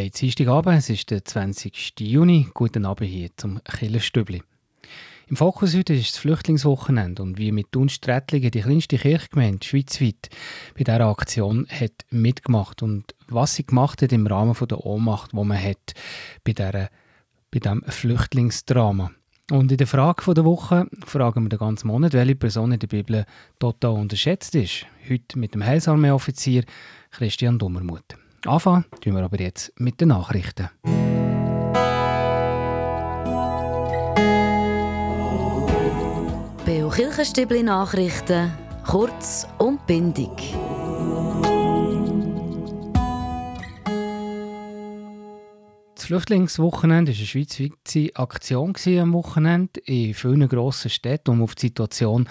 haben Dienstagabend, es ist der 20. Juni. Guten Abend hier zum Killerstübli. Im Fokus heute ist das Flüchtlingswochenende und wie mit Dunstrettlingen die kleinste Kirchgemeinde schweizweit bei dieser Aktion hat mitgemacht und was sie gemacht hat im Rahmen der Ohnmacht, die man hat bei, dieser, bei diesem Flüchtlingsdrama. Und in der Frage der Woche fragen wir den ganzen Monat, welche Person in der Bibel total unterschätzt ist. Heute mit dem Heilsarmee-Offizier Christian Dummermuth. Anfangen tun wir aber jetzt mit den Nachrichten. Beo Kirchenstibli Nachrichten, kurz und bindig. Das Flüchtlingswochenende war eine schweizweite Aktion am Wochenende in vielen grossen Städten, um auf die Situation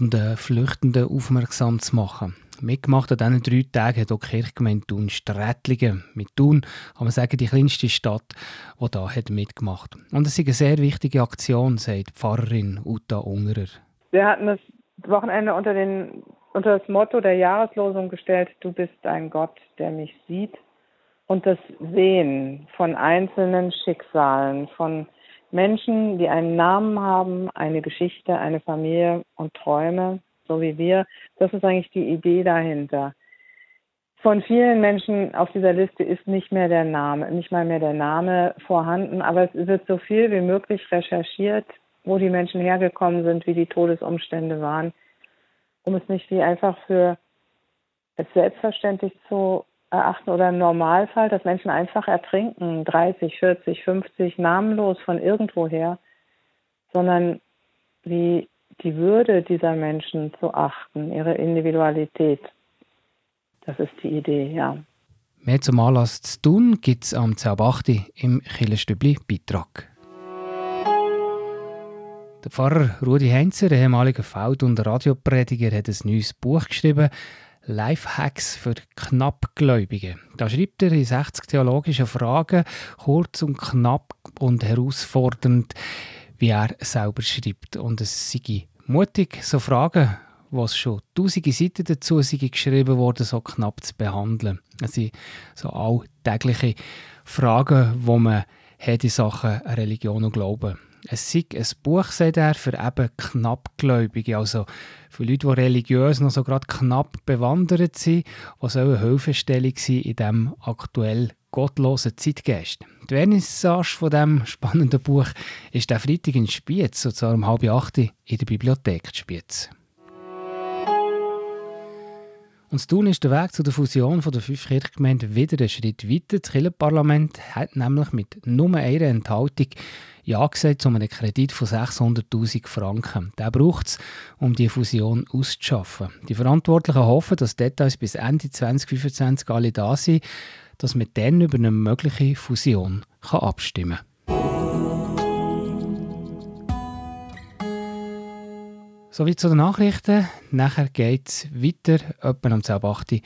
der Flüchtenden aufmerksam zu machen. Mitgemacht an diesen drei Tagen hat auch die Kirchgemeinde Thun Strätlingen. Mit Thun kann man sagen, die kleinste Stadt, die da hat mitgemacht Und es ist eine sehr wichtige Aktion, sagt Pfarrerin Uta Ungerer. Wir hatten das Wochenende unter, den, unter das Motto der Jahreslosung gestellt, du bist ein Gott, der mich sieht. Und das Sehen von einzelnen Schicksalen, von Menschen, die einen Namen haben, eine Geschichte, eine Familie und Träume so wie wir. Das ist eigentlich die Idee dahinter. Von vielen Menschen auf dieser Liste ist nicht mehr der Name, nicht mal mehr der Name vorhanden, aber es wird so viel wie möglich recherchiert, wo die Menschen hergekommen sind, wie die Todesumstände waren, um es nicht wie einfach für es selbstverständlich zu erachten oder im Normalfall, dass Menschen einfach ertrinken, 30, 40, 50, namenlos von irgendwoher, sondern wie die Würde dieser Menschen zu achten, ihre Individualität. Das ist die Idee, ja. Mehr zum Anlass zu tun gibt es am 10.8. im Killerstübli Beitrag. Der Pfarrer Rudi Heinzer, der ehemalige Feld- und Radioprediger, hat ein neues Buch geschrieben, Lifehacks für Knappgläubige. Da schreibt er in 60 theologischen Fragen, kurz und knapp und herausfordernd, wie er selber schreibt. Und es sei mutig, so Fragen, was schon tausende Seiten dazu sind geschrieben worden, so knapp zu behandeln. Es sind so alltägliche Fragen, wo man hat in Sachen Religion und Glauben. Es sei ein Buch, sagt er, für eben Knappgläubige, also für Leute, die religiös noch so gerade knapp bewandert sind, was soll eine Hilfestellung sein in diesem aktuell gottlosen Zeitgeist. Die Vernissage von diesem spannenden Buch ist der Freitag in Spiez, und zwar um halb acht in der Bibliothek Spiez. Und tun ist der Weg zu der Fusion der fünf Kirchgemeinden wieder einen Schritt weiter. Das Kirchenparlament hat nämlich mit nur einer Enthaltung Ja gesagt zu einem Kredit von 600'000 Franken. Der braucht es, um die Fusion auszuschaffen. Die Verantwortlichen hoffen, dass Details bis Ende 2025 alle da sind dass man dann über eine mögliche Fusion kann abstimmen kann. Sowie zu den Nachrichten. Nachher geht es weiter, etwa am 10.8.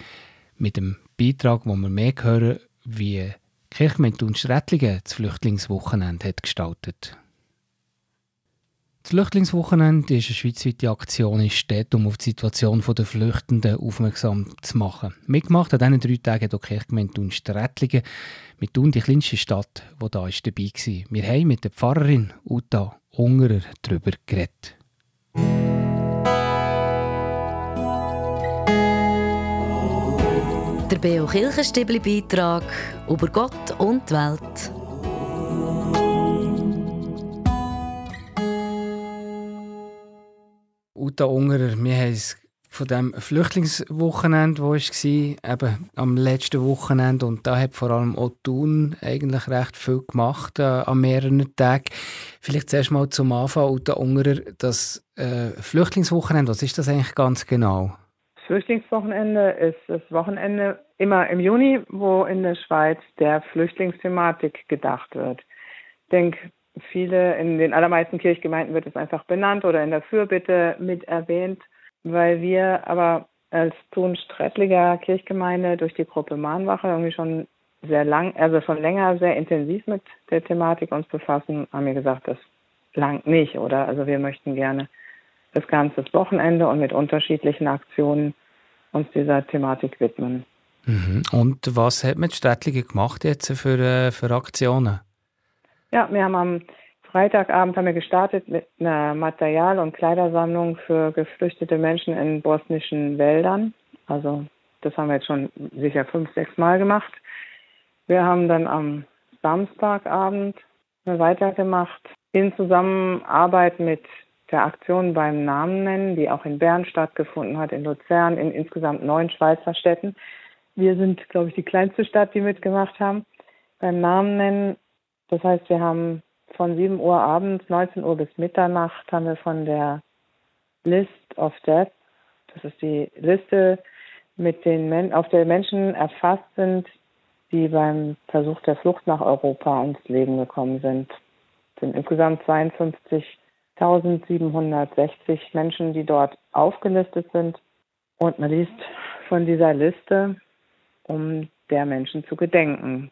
mit dem Beitrag, wo wir mehr hören, wie Kirchgemeinde und Strätlingen das Flüchtlingswochenende hat gestaltet das Flüchtlingswochenende ist eine schweizweite Aktion in Städten, um auf die Situation der Flüchtenden aufmerksam zu machen. Mitgemacht an diesen drei Tagen auch Kirchgemeinde und Strätlingen mit Thun die kleinste Stadt, die da ist, dabei war. Wir haben mit der Pfarrerin Uta Ungerer darüber geredet. Der Beo Kirchenstibli Beitrag über Gott und die Welt. Uta Ungerer, wir haben es von dem Flüchtlingswochenende, wo es war, eben am letzten Wochenende und da hat vor allem auch Thun eigentlich recht viel gemacht äh, an mehreren Tagen. Vielleicht zuerst mal zum Anfang, Uta Ungerer, das äh, Flüchtlingswochenende, was ist das eigentlich ganz genau? Flüchtlingswochenende ist das Wochenende immer im Juni, wo in der Schweiz der Flüchtlingsthematik gedacht wird. Ich denke, viele, in den allermeisten Kirchgemeinden wird es einfach benannt oder in der Fürbitte mit erwähnt, weil wir aber als Thun-Strettliger Kirchgemeinde durch die Gruppe Mahnwache irgendwie schon sehr lang, also schon länger sehr intensiv mit der Thematik uns befassen, haben wir gesagt, das langt nicht, oder? Also wir möchten gerne das ganze Wochenende und mit unterschiedlichen Aktionen uns dieser Thematik widmen. Mhm. Und was hat man Städtlinge gemacht jetzt für, äh, für Aktionen? Ja, wir haben am Freitagabend haben wir gestartet mit einer Material- und Kleidersammlung für geflüchtete Menschen in bosnischen Wäldern. Also das haben wir jetzt schon sicher fünf, sechs Mal gemacht. Wir haben dann am Samstagabend weitergemacht in Zusammenarbeit mit der Aktion beim Namen nennen, die auch in Bern stattgefunden hat, in Luzern, in insgesamt neun Schweizer Städten. Wir sind, glaube ich, die kleinste Stadt, die mitgemacht haben. Beim Namen nennen, das heißt, wir haben von 7 Uhr abends, 19 Uhr bis Mitternacht, haben wir von der List of Death, das ist die Liste, mit den Men auf der Menschen erfasst sind, die beim Versuch der Flucht nach Europa ums Leben gekommen sind. Es sind insgesamt 52.760 Menschen, die dort aufgelistet sind. Und man liest von dieser Liste, um der Menschen zu gedenken.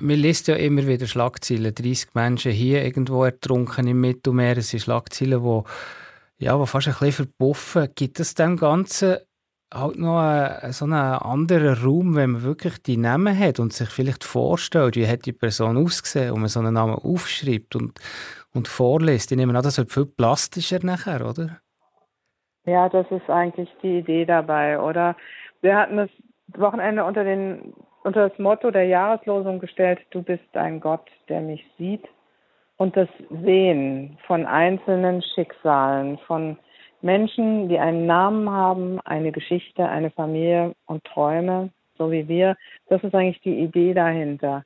Man liest ja immer wieder Schlagzeilen. 30 Menschen hier irgendwo ertrunken im Mittelmeer. Es sind Schlagzeilen, die, ja, die fast ein bisschen verpuffen. Gibt es dem Ganzen halt noch ein, so einen anderen Raum, wenn man wirklich die Namen hat und sich vielleicht vorstellt, wie hat die Person ausgesehen und man so einen Namen aufschreibt und, und vorliest. Ich nehme an, das wird viel plastischer nachher, oder? Ja, das ist eigentlich die Idee dabei, oder? Wir hatten das Wochenende unter, den, unter das Motto der Jahreslosung gestellt, du bist ein Gott, der mich sieht. Und das Sehen von einzelnen Schicksalen, von Menschen, die einen Namen haben, eine Geschichte, eine Familie und Träume, so wie wir. Das ist eigentlich die Idee dahinter.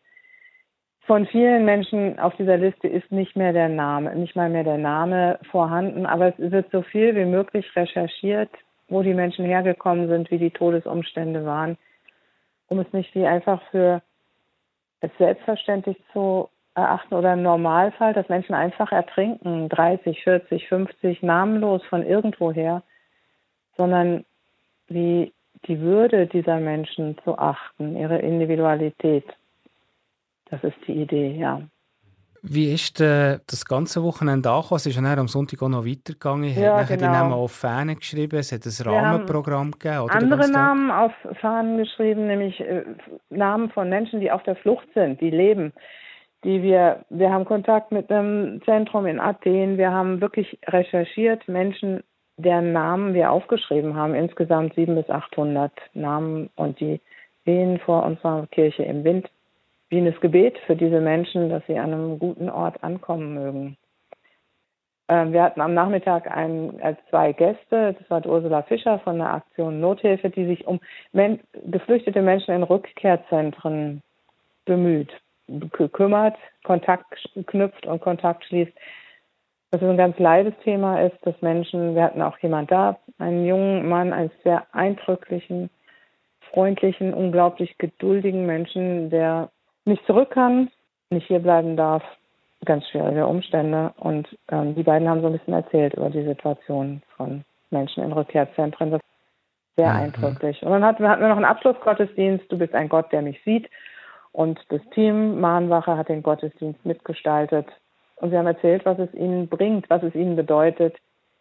Von vielen Menschen auf dieser Liste ist nicht mehr der Name, nicht mal mehr der Name vorhanden, aber es wird so viel wie möglich recherchiert, wo die Menschen hergekommen sind, wie die Todesumstände waren, um es nicht wie einfach für es selbstverständlich zu erachten oder im Normalfall, dass Menschen einfach ertrinken, 30, 40, 50, namenlos von irgendwoher, sondern wie die Würde dieser Menschen zu achten, ihre Individualität. Das ist die Idee, ja. Wie ist äh, das ganze Wochenende angekommen? Es ist dann am Sonntag auch noch weitergegangen. Ich ja, habe genau. die Namen auf Fahnen geschrieben. Es hat ein Rahmenprogramm gegeben. Oder andere Namen auf Fahnen geschrieben, nämlich äh, Namen von Menschen, die auf der Flucht sind, die leben die wir, wir haben Kontakt mit einem Zentrum in Athen, wir haben wirklich recherchiert, Menschen, deren Namen wir aufgeschrieben haben, insgesamt sieben bis 800 Namen und die wehen vor unserer Kirche im Wind. Wie ein Gebet für diese Menschen, dass sie an einem guten Ort ankommen mögen. Ähm, wir hatten am Nachmittag einen, als zwei Gäste, das war Ursula Fischer von der Aktion Nothilfe, die sich um men geflüchtete Menschen in Rückkehrzentren bemüht kümmert, Kontakt knüpft und Kontakt schließt. Was ein ganz leides Thema ist, dass Menschen, wir hatten auch jemand da, einen jungen Mann, einen sehr eindrücklichen, freundlichen, unglaublich geduldigen Menschen, der nicht zurück kann, nicht hier bleiben darf, ganz schwierige Umstände. Und ähm, die beiden haben so ein bisschen erzählt über die Situation von Menschen in Rückkehrzentren. Das ist sehr mhm. eindrücklich. Und dann hatten, hatten wir noch einen Abschlussgottesdienst, du bist ein Gott, der mich sieht. Und das Team Mahnwache hat den Gottesdienst mitgestaltet. Und sie haben erzählt, was es ihnen bringt, was es ihnen bedeutet,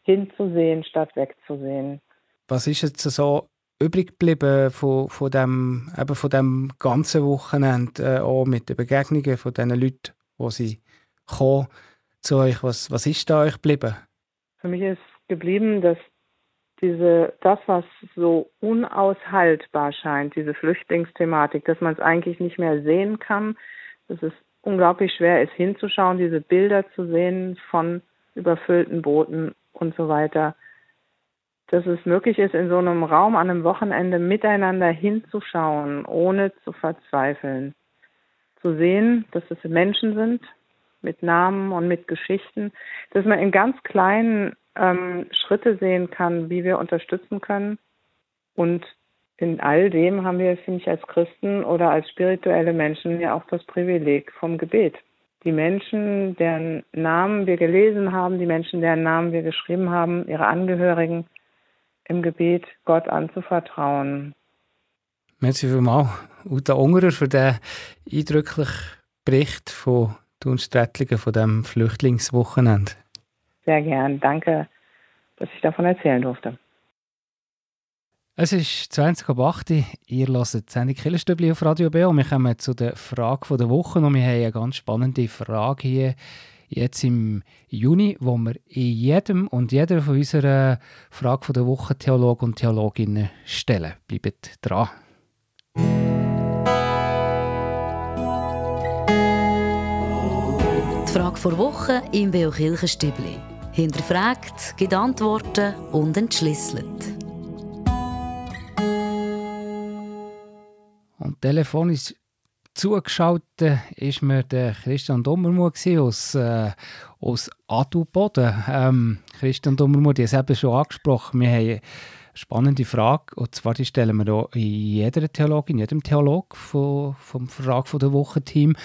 hinzusehen statt wegzusehen. Was ist jetzt so übrig geblieben von, von, dem, eben von dem ganzen Wochenende, äh, auch mit den Begegnungen von den Leuten, wo sie kommen zu euch? Was, was ist da euch geblieben? Für mich ist geblieben, dass diese, das, was so unaushaltbar scheint, diese Flüchtlingsthematik, dass man es eigentlich nicht mehr sehen kann, dass es unglaublich schwer ist hinzuschauen, diese Bilder zu sehen von überfüllten Booten und so weiter, dass es möglich ist, in so einem Raum an einem Wochenende miteinander hinzuschauen, ohne zu verzweifeln. Zu sehen, dass es Menschen sind mit Namen und mit Geschichten, dass man in ganz kleinen ähm, Schritte sehen kann, wie wir unterstützen können. Und in all dem haben wir, finde ich, als Christen oder als spirituelle Menschen ja auch das Privileg vom Gebet. Die Menschen, deren Namen wir gelesen haben, die Menschen, deren Namen wir geschrieben haben, ihre Angehörigen im Gebet Gott anzuvertrauen. Merci vielmals, Uta Ungerer, für den eindrücklichen Bericht von den Strättlingen von dem Flüchtlingswochenende. Sehr gern. Danke, dass ich davon erzählen durfte. Es ist 20 ab 8 Ihr hört die Sendung Killerstübli auf Radio B und wir kommen zu der Frage der Woche und wir haben eine ganz spannende Frage hier jetzt im Juni, wo wir in jedem und jeder von unserer Frage der Woche Theologen und Theologinnen stellen. Bleibt dran. Die Frage der Woche im Beo Kirchenstübli. Hinterfragt, gibt Antworten und entschlüsselt. Und telefonisch zugeschaltet ist mir der Christian Dommermuth aus, äh, aus Adelboden. Ähm, Christian Dommermuth, ich habe es eben schon angesprochen, wir haben spannende Frage, und zwar die stellen wir auch jeder Theologin, jedem Theolog vom, vom Frage der Woche-Team.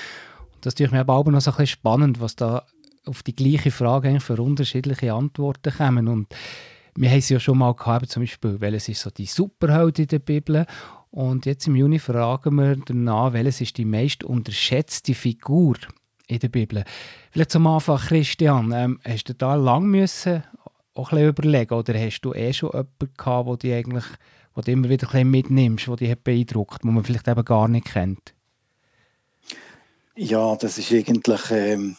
Das ist mir aber noch so ein bisschen spannend, was da auf die gleiche Frage für unterschiedliche Antworten kommen. Und wir haben es ja schon mal gehabt, zum Beispiel, welches ist so die Superheld in der Bibel und jetzt im Juni fragen wir danach, welches ist die meist unterschätzte Figur in der Bibel. Vielleicht zum Anfang, Christian, ähm, hast du da lang müssen auch ein überlegen oder hast du eh schon jemanden gehabt, wo du eigentlich wo du immer wieder ein bisschen mitnimmst, wo dich beeindruckt, wo man vielleicht eben gar nicht kennt? Ja, das ist eigentlich, ähm,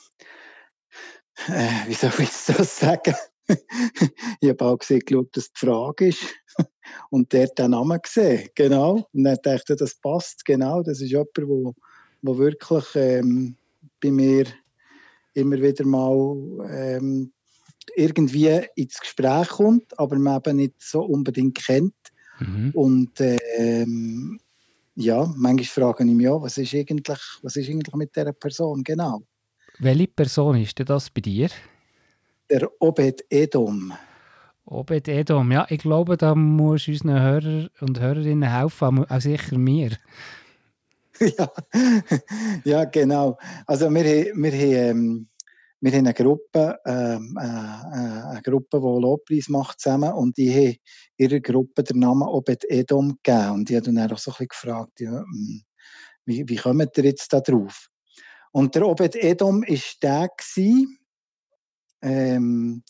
äh, wie soll ich das sagen? ich habe auch gesehen, geschaut, dass die Frage ist. Und der hat den Namen gesehen, genau. Und dann dachte das passt, genau. Das ist jemand, der wo, wo wirklich ähm, bei mir immer wieder mal ähm, irgendwie ins Gespräch kommt, aber man eben nicht so unbedingt kennt. Mhm. Und ähm, ja, manchmal frage ich mich auch, was ist eigentlich, was ist eigentlich mit dieser Person genau? Welche Person ist denn das bei dir? Der Obed Edom. Obed Edom, ja, ich glaube, da muss unseren Hörer und Hörerinnen helfen, auch sicher mir. ja, ja, genau. Also wir, wir, haben, wir haben eine Gruppe, ähm, äh, äh, eine Gruppe, die Lobpreis macht zusammen und die haben ihrer Gruppe den Namen Obed Edom gegeben. Und die haben dann auch so ein bisschen gefragt, ja, hm, wie, wie kommt ihr jetzt da drauf? Und der Obed Edom war der, gewesen, ähm,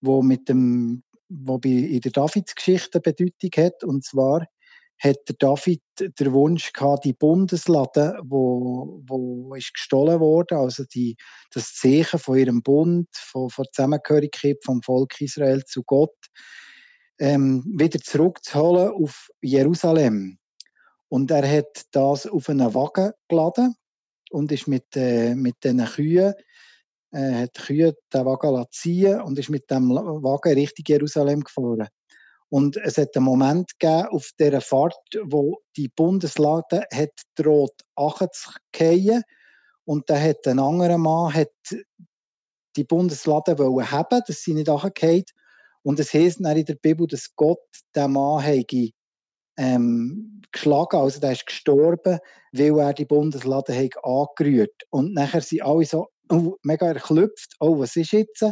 wo mit dem, wo in der Davids-Geschichte Bedeutung hat. Und zwar hat der David den Wunsch gehabt, die Bundeslade, wo, wo ist gestohlen wurde, also die, das Zeichen von ihrem Bund, von, von der Zusammengehörigkeit vom Volk Israel zu Gott, ähm, wieder zurückzuholen auf Jerusalem. Und er hat das auf einen Wagen geladen und ist mit, äh, mit diesen Kühen äh, hat die Kühe den Wagen ziehen und ist mit dem Wagen Richtung Jerusalem gefahren. Und es hat einen Moment gegeben auf dieser Fahrt, wo die Bundeslade hat droht nachzufallen. Und dann hat ein anderer Mann hat die Bundeslade wollen haben, dass sie nicht nachgefallen Und es heisst in der Bibel, dass Gott den Mann habe, ähm, geschlagen, also der ist gestorben, weil er die Bundeslade hat angerührt. Und nachher sind alle so oh, mega erklüpft, oh, was ist jetzt?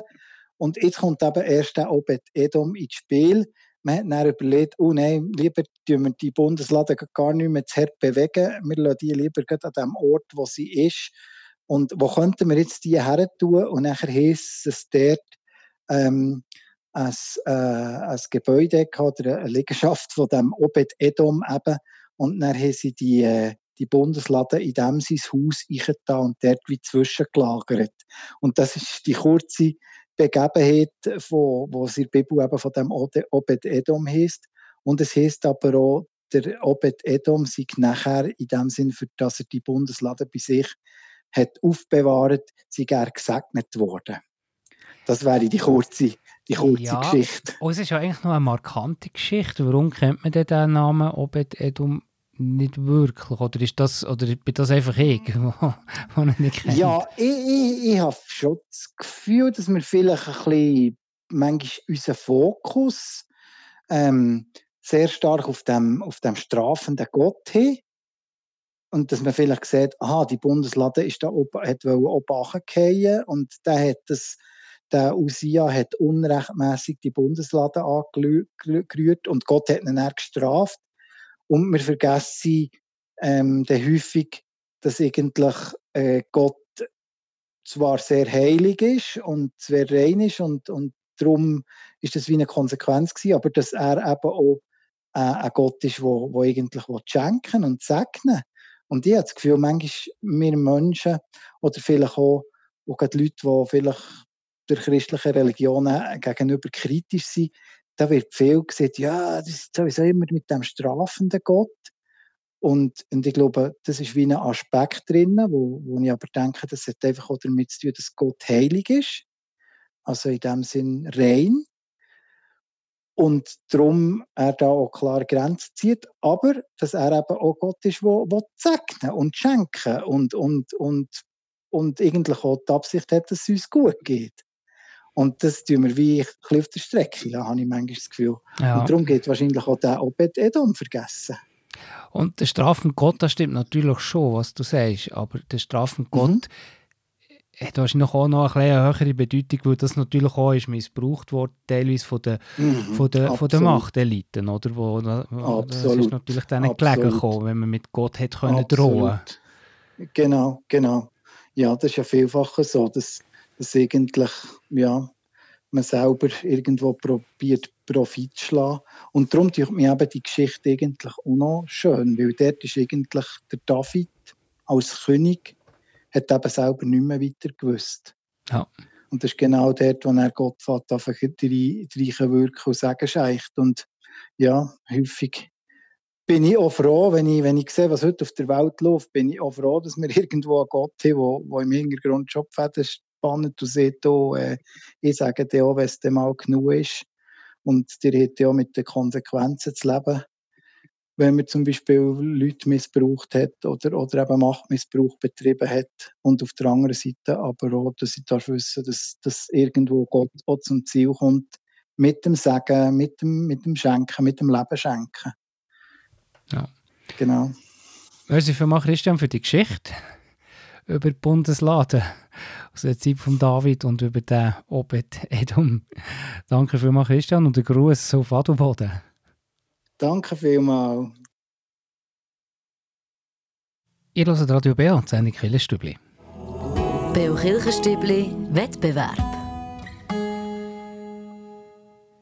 Und jetzt kommt eben erst der Obed Edom ins Spiel. Man hat dann überlegt, oh nein, lieber tun wir die Bundeslade gar nicht mehr zu hart bewegen. Wir lassen die lieber an dem Ort, wo sie ist. Und wo könnten wir jetzt die her tun? Und nachher heisst es dort, ähm, ein, äh, ein Gebäude oder eine Liegenschaft von dem Obed Edom eben. Und dann haben sie die, äh, die Bundeslade in dem sein Haus eingetan und dort wie zwischengelagert. Und das ist die kurze Begebenheit, von, wo der Bibel eben von dem Obed Edom heißt. Und es heißt aber auch, der Obed Edom sei nachher in dem Sinn, für dass er die Bundeslade bei sich hat aufbewahrt, sei er gesegnet worden. Das wäre die kurze, die kurze ja, Geschichte. Und es ist ja eigentlich noch eine markante Geschichte. Warum kennt man denn den Namen Obed Edom nicht wirklich? Oder ist das, oder bin das einfach ich, den ich nicht kenne? Ja, ich, ich, ich habe schon das Gefühl, dass wir vielleicht ein bisschen manchmal unseren Fokus ähm, sehr stark auf dem, auf dem strafenden Gott haben. Und dass man vielleicht sieht, aha, die Bundeslade ist da oben, hat oben und der hat das, der Usia hat unrechtmäßig die Bundeslade angerührt und Gott hat ihn dann gestraft. Und wir vergessen ähm, dann häufig, dass eigentlich äh, Gott zwar sehr heilig ist und sehr rein ist und, und darum ist das wie eine Konsequenz gewesen, aber dass er eben auch äh, ein Gott ist, wo, wo eigentlich schenken und segnen Und ich habe das Gefühl, manchmal wir Menschen oder vielleicht auch, auch Leute, die vielleicht der christlichen Religionen gegenüber kritisch sind, da wird viel gesagt, ja, das ist sowieso immer mit dem strafenden Gott. Und, und ich glaube, das ist wie ein Aspekt drin, wo, wo ich aber denke, das hat einfach auch damit zu tun, dass Gott heilig ist. Also in dem Sinn rein. Und darum er da auch klar Grenzen zieht, aber dass er eben auch Gott ist, der segnen und schenken und, und, und, und eigentlich auch die Absicht hat, dass es uns gut geht. Und das tun wir wie ein bisschen auf der Strecke, da habe ich manchmal das Gefühl. Ja. Und darum geht wahrscheinlich auch der Obed Edom vergessen. Und der strafende Gott, das stimmt natürlich schon, was du sagst, aber der strafende mhm. Gott hat wahrscheinlich auch noch eine höhere Bedeutung, weil das natürlich auch ist missbraucht worden, teilweise von den, mhm, von den, von den Machteliten, oder? Wo, Absolut. Das ist natürlich dann gelegen gekommen, wenn man mit Gott hätte können drohen Genau, genau. Ja, das ist ja vielfach so, dass, dass eigentlich, ja, man selber irgendwo probiert, Profit zu schlagen. Und darum tut mir eben die Geschichte eigentlich auch noch schön, weil dort ist eigentlich der David als König hat eben selber nicht mehr weiter gewusst. Ja. Und das ist genau dort, wo er Gott fährt, einfach reichen wirken und sagen scheicht. Und ja, häufig bin ich auch froh, wenn ich, wenn ich sehe, was heute auf der Welt läuft, bin ich auch froh, dass wir irgendwo einen Gott haben, der im Hintergrund Schopfäden sagt, oh, äh, ich sage dir auch, wenn es mal genug ist. Und der hat ja auch mit den Konsequenzen zu leben wenn man zum Beispiel Leute missbraucht hat oder, oder eben Machtmissbrauch betrieben hat. Und auf der anderen Seite aber auch, dass ich darf wissen, dass, dass irgendwo Gott auch zum Ziel kommt, mit dem Sagen, mit dem, mit dem Schenken, mit dem Leben schenken. Ja. Genau. Merci vielmals, Christian, für die Geschichte über die Bundeslade aus der Zeit von David und über den Obed Edom. Danke vielmals, Christian, und einen Gruß auf Adelboden. Danke vielmals. Ihr hört Radio Beo, die Sendung Kirchenstübli. Beo Kirchenstübli Wettbewerb.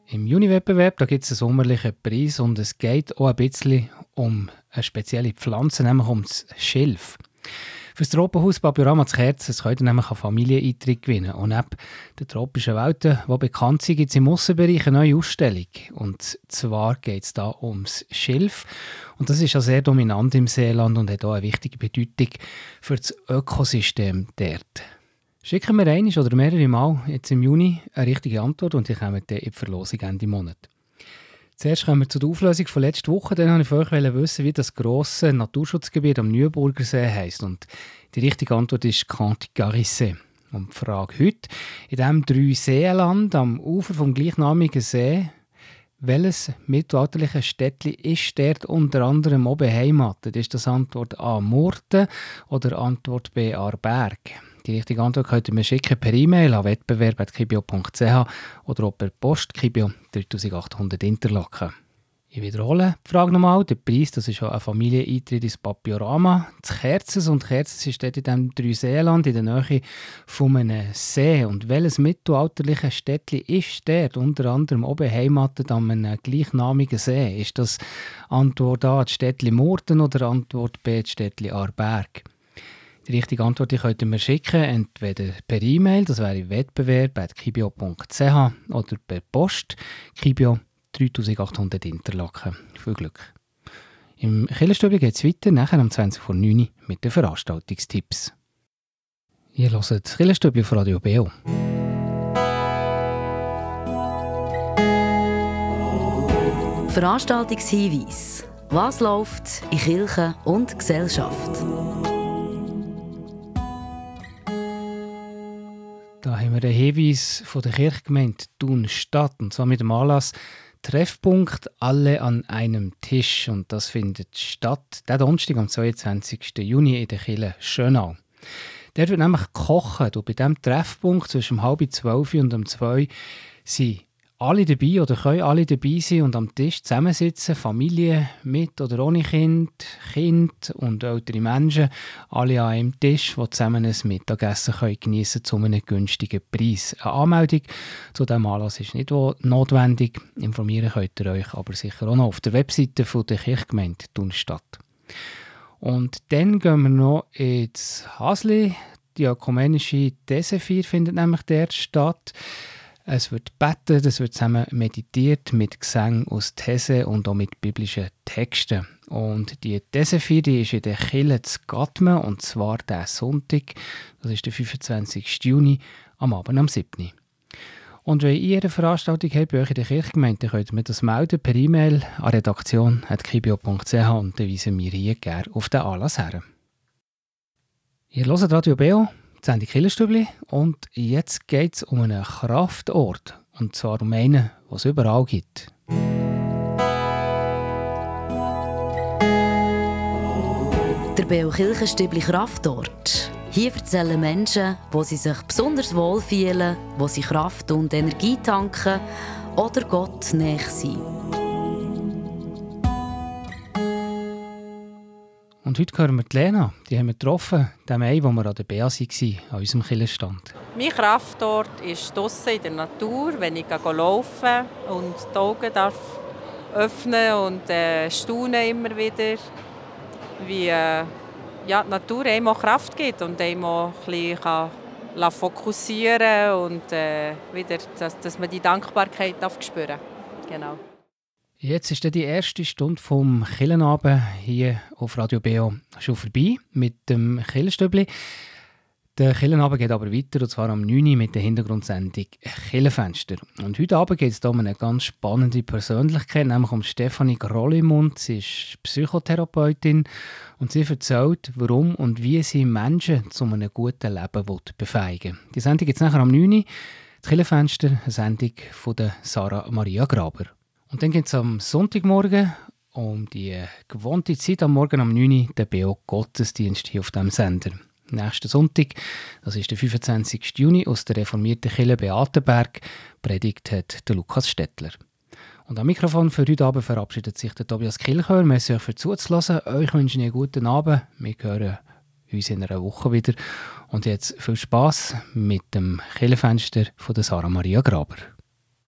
Im Juni-Wettbewerb gibt es einen sommerlichen Preis und es geht auch ein bisschen um eine spezielle Pflanze, nämlich um das Schilf. Für das Tropenhaus Papiorama zu Kerzen könnt ihr nämlich einen Familieneintritt gewinnen. Und neben den tropischen Welten, die bekannt sind, gibt es im Aussenbereich eine neue Ausstellung. Und zwar geht es da ums Schilf. Und das ist ja sehr dominant im Seeland und hat auch eine wichtige Bedeutung für das Ökosystem dort. Schicken wir einmal oder mehrere Mal jetzt im Juni eine richtige Antwort und die kommen dann in die Verlosung Ende Monat. Zuerst kommen wir zu der Auflösung von letzter Woche. Dann wollte ich von euch wissen, wie das grosse Naturschutzgebiet am Nürburger See heisst. Und die richtige Antwort ist Cantigarisse. Und die Frage heute, in diesem drei Seenland am Ufer vom gleichnamigen See, welches mittelalterliche Städtchen ist dort unter anderem auch beheimatet? Ist das Antwort A. Murten oder Antwort B. Arberg? Die richtige Antwort könnt ihr mir schicken per E-Mail an wettbewerb.kibio.ch oder auch per Post Kibio 3800 Interlaken. Ich wiederhole die Frage nochmal. Der Preis, das ist auch ein Familieneintritt ins Papiorama. Das Kerzes und Kerzes steht in dem Dreiseenland in der Nähe von einem See. Und welches mittelalterliche Städtchen ist dort? Unter anderem oben beheimatet an einem gleichnamigen See. Ist das Antwort A, das Städtchen Murten oder Antwort B, das Städtchen Arberg? Die richtige Antwort die könnt ihr mir schicken, entweder per E-Mail, das wäre wettbewerb.kibio.ch oder per Post, Kibio 3800 Interlaken. Viel Glück! Im Killerstübli geht es weiter, nachher um 20 vor 9 mit den Veranstaltungstipps. Ihr hört das Killerstübli auf Radio Beo. Veranstaltungshinweis. Was läuft in Kirche und Gesellschaft? Da haben wir einen Hinweis von der Kirchgemeinde Thun Stadt und zwar mit dem Anlass Treffpunkt alle an einem Tisch und das findet statt der Donnerstag am 22. Juni in der Kirche Schönau. Dort wird nämlich gekocht und bei diesem Treffpunkt zwischen halb zwölf und um zwei sind alle dabei oder können alle dabei sein und am Tisch zusammensitzen, Familie mit oder ohne Kind, Kind und ältere Menschen, alle an einem Tisch, die zusammen ein Mittagessen können geniessen zu einem günstigen Preis. Eine Anmeldung zu diesem Anlass ist nicht notwendig, informieren könnt ihr euch aber sicher auch noch auf der Webseite von der Kirchgemeinde Thunstadt. Und dann gehen wir noch ins Hasli. Die ökumenische These findet nämlich dort statt. Es wird beten, es wird zusammen meditiert mit Gesang aus These und auch mit biblischen Texten. Und die These die ist in der Kille zu Gatmen, und zwar der Sonntag, das ist der 25. Juni, am Abend am 7. Und wenn ihr eine Veranstaltung habt bei euch in der Kirchgemeinde, könnt ihr mir das melden per E-Mail an redaktion.kibio.ch und dann weisen wir hier gerne auf den Anlass her. Ihr hört Radio Beo Sendung Killerstübli. Und jetzt geht es um einen Kraftort. Und zwar um einen, den es überall gibt. Der Beokirchenstübli Kraftort. Hier erzählen Menschen, wo sie sich besonders wohlfühlen, wo sie Kraft und Energie tanken oder Gott näher sind. Und heute hören wir die Lena. Die haben wir getroffen, den Mai, wo wir an der BA waren, an unserem Killerstand. Mein Kraftort ist draußen in der Natur, wenn ich laufen und die Augen darf öffnen und äh, staune immer wieder, wie äh, ja, die Natur einem Kraft gibt und einem auch ein bisschen kann fokussieren und äh, wieder, dass, dass man die Dankbarkeit darf spüren Genau. Jetzt ist die erste Stunde vom Killenabend hier auf Radio Beo schon vorbei mit dem Killenstübli. Der Killenabend geht aber weiter, und zwar am 9. Uhr mit der Hintergrundsendung Killenfenster. Und heute Abend geht es um eine ganz spannende Persönlichkeit, nämlich um Stefanie Grollimund. Sie ist Psychotherapeutin und sie erzählt, warum und wie sie Menschen zu einem guten Leben befähigen will. Die Sendung gibt es nachher am 9. Uhr. Das Killenfenster, eine Sendung von Sarah Maria Graber. Und dann geht es am Sonntagmorgen um die gewohnte Zeit am Morgen um 9 Uhr den BO Gottesdienst hier auf dem Sender. Nächsten Sonntag, das ist der 25. Juni, aus der reformierten Kirche Beatenberg, predigt hat der Lukas Stettler. Und am Mikrofon für heute Abend verabschiedet sich der Tobias Kilchör. Merci euch für zuzulassen. Euch wünsche ich einen guten Abend. Wir hören uns in einer Woche wieder. Und jetzt viel Spaß mit dem Kirchenfenster von der Sarah Maria Graber.